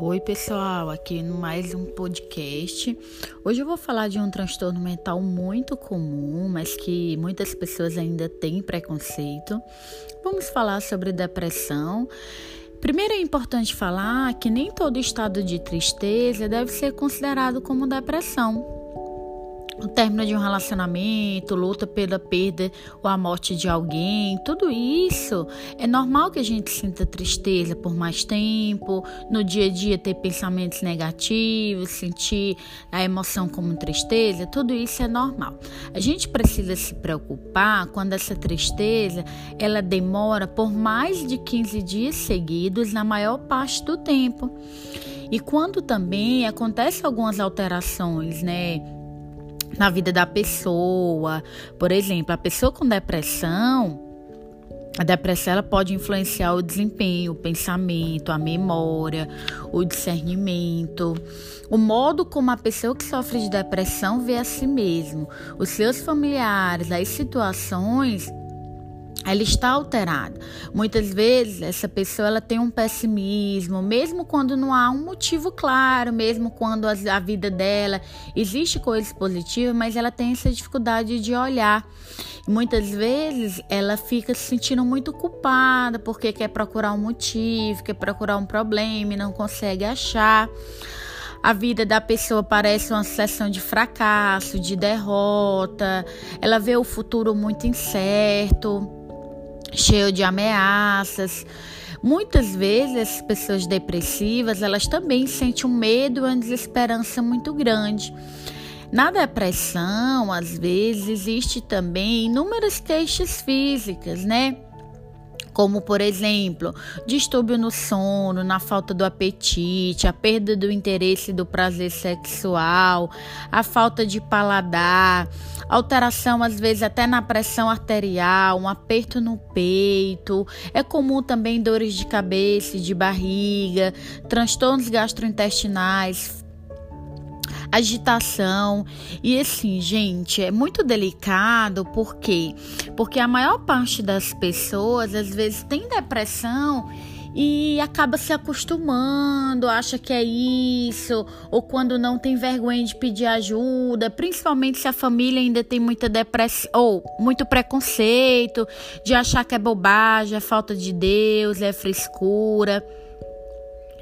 Oi, pessoal, aqui no mais um podcast. Hoje eu vou falar de um transtorno mental muito comum, mas que muitas pessoas ainda têm preconceito. Vamos falar sobre depressão. Primeiro é importante falar que nem todo estado de tristeza deve ser considerado como depressão o término de um relacionamento, luta pela perda ou a morte de alguém, tudo isso é normal que a gente sinta tristeza por mais tempo, no dia a dia ter pensamentos negativos, sentir a emoção como tristeza, tudo isso é normal. A gente precisa se preocupar quando essa tristeza ela demora por mais de 15 dias seguidos na maior parte do tempo. E quando também acontecem algumas alterações, né? Na vida da pessoa. Por exemplo, a pessoa com depressão, a depressão ela pode influenciar o desempenho, o pensamento, a memória, o discernimento, o modo como a pessoa que sofre de depressão vê a si mesmo, os seus familiares, as situações ela está alterada. Muitas vezes essa pessoa ela tem um pessimismo, mesmo quando não há um motivo claro, mesmo quando a vida dela existe coisas positivas, mas ela tem essa dificuldade de olhar. Muitas vezes ela fica se sentindo muito culpada porque quer procurar um motivo, quer procurar um problema e não consegue achar. A vida da pessoa parece uma sucessão de fracasso, de derrota. Ela vê o futuro muito incerto cheio de ameaças. Muitas vezes as pessoas depressivas, elas também sentem um medo, uma desesperança muito grande. Na depressão, às vezes, existe também inúmeras queixas físicas, né? Como por exemplo, distúrbio no sono, na falta do apetite, a perda do interesse do prazer sexual, a falta de paladar, alteração às vezes até na pressão arterial, um aperto no peito. É comum também dores de cabeça de barriga, transtornos gastrointestinais, agitação. E assim, gente, é muito delicado porque porque a maior parte das pessoas às vezes tem depressão e acaba se acostumando, acha que é isso, ou quando não tem vergonha de pedir ajuda, principalmente se a família ainda tem muita depressão ou muito preconceito, de achar que é bobagem, é falta de Deus, é frescura.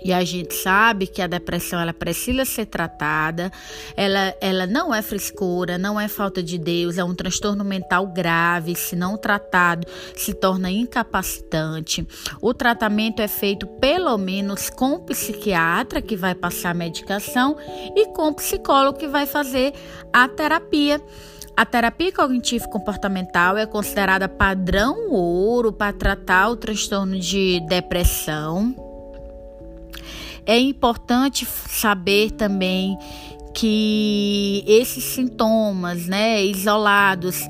E a gente sabe que a depressão ela precisa ser tratada, ela, ela não é frescura, não é falta de Deus, é um transtorno mental grave, se não tratado, se torna incapacitante. O tratamento é feito pelo menos com o psiquiatra que vai passar a medicação e com o psicólogo que vai fazer a terapia. A terapia cognitivo comportamental é considerada padrão ouro para tratar o transtorno de depressão. É importante saber também que esses sintomas, né, isolados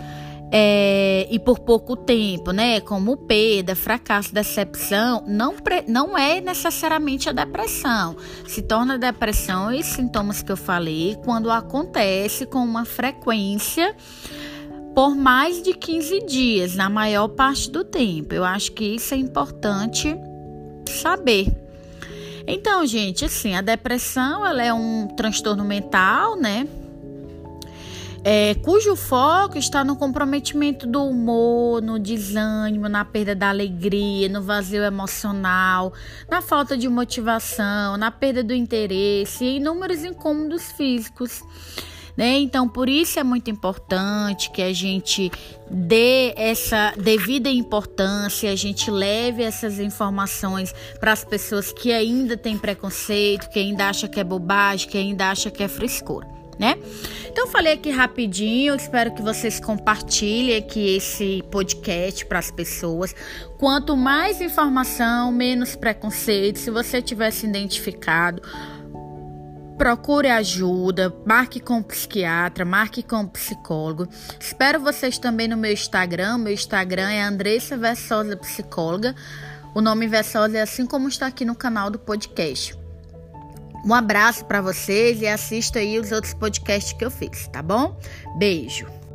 é, e por pouco tempo, né, como perda, fracasso, decepção, não, não é necessariamente a depressão. Se torna depressão e sintomas que eu falei quando acontece com uma frequência por mais de 15 dias, na maior parte do tempo. Eu acho que isso é importante saber. Então, gente, assim, a depressão ela é um transtorno mental, né? É, cujo foco está no comprometimento do humor, no desânimo, na perda da alegria, no vazio emocional, na falta de motivação, na perda do interesse e inúmeros incômodos físicos. Né? Então, por isso é muito importante que a gente dê essa devida importância, a gente leve essas informações para as pessoas que ainda têm preconceito, que ainda acham que é bobagem, que ainda acham que é frescura. Né? Então falei aqui rapidinho, espero que vocês compartilhem aqui esse podcast para as pessoas. Quanto mais informação, menos preconceito. Se você tiver se identificado, Procure ajuda, marque com psiquiatra, marque com psicólogo. Espero vocês também no meu Instagram. Meu Instagram é Andressa Versosa Psicóloga. O nome Versosa é assim como está aqui no canal do podcast. Um abraço para vocês e assista aí os outros podcasts que eu fiz, tá bom? Beijo.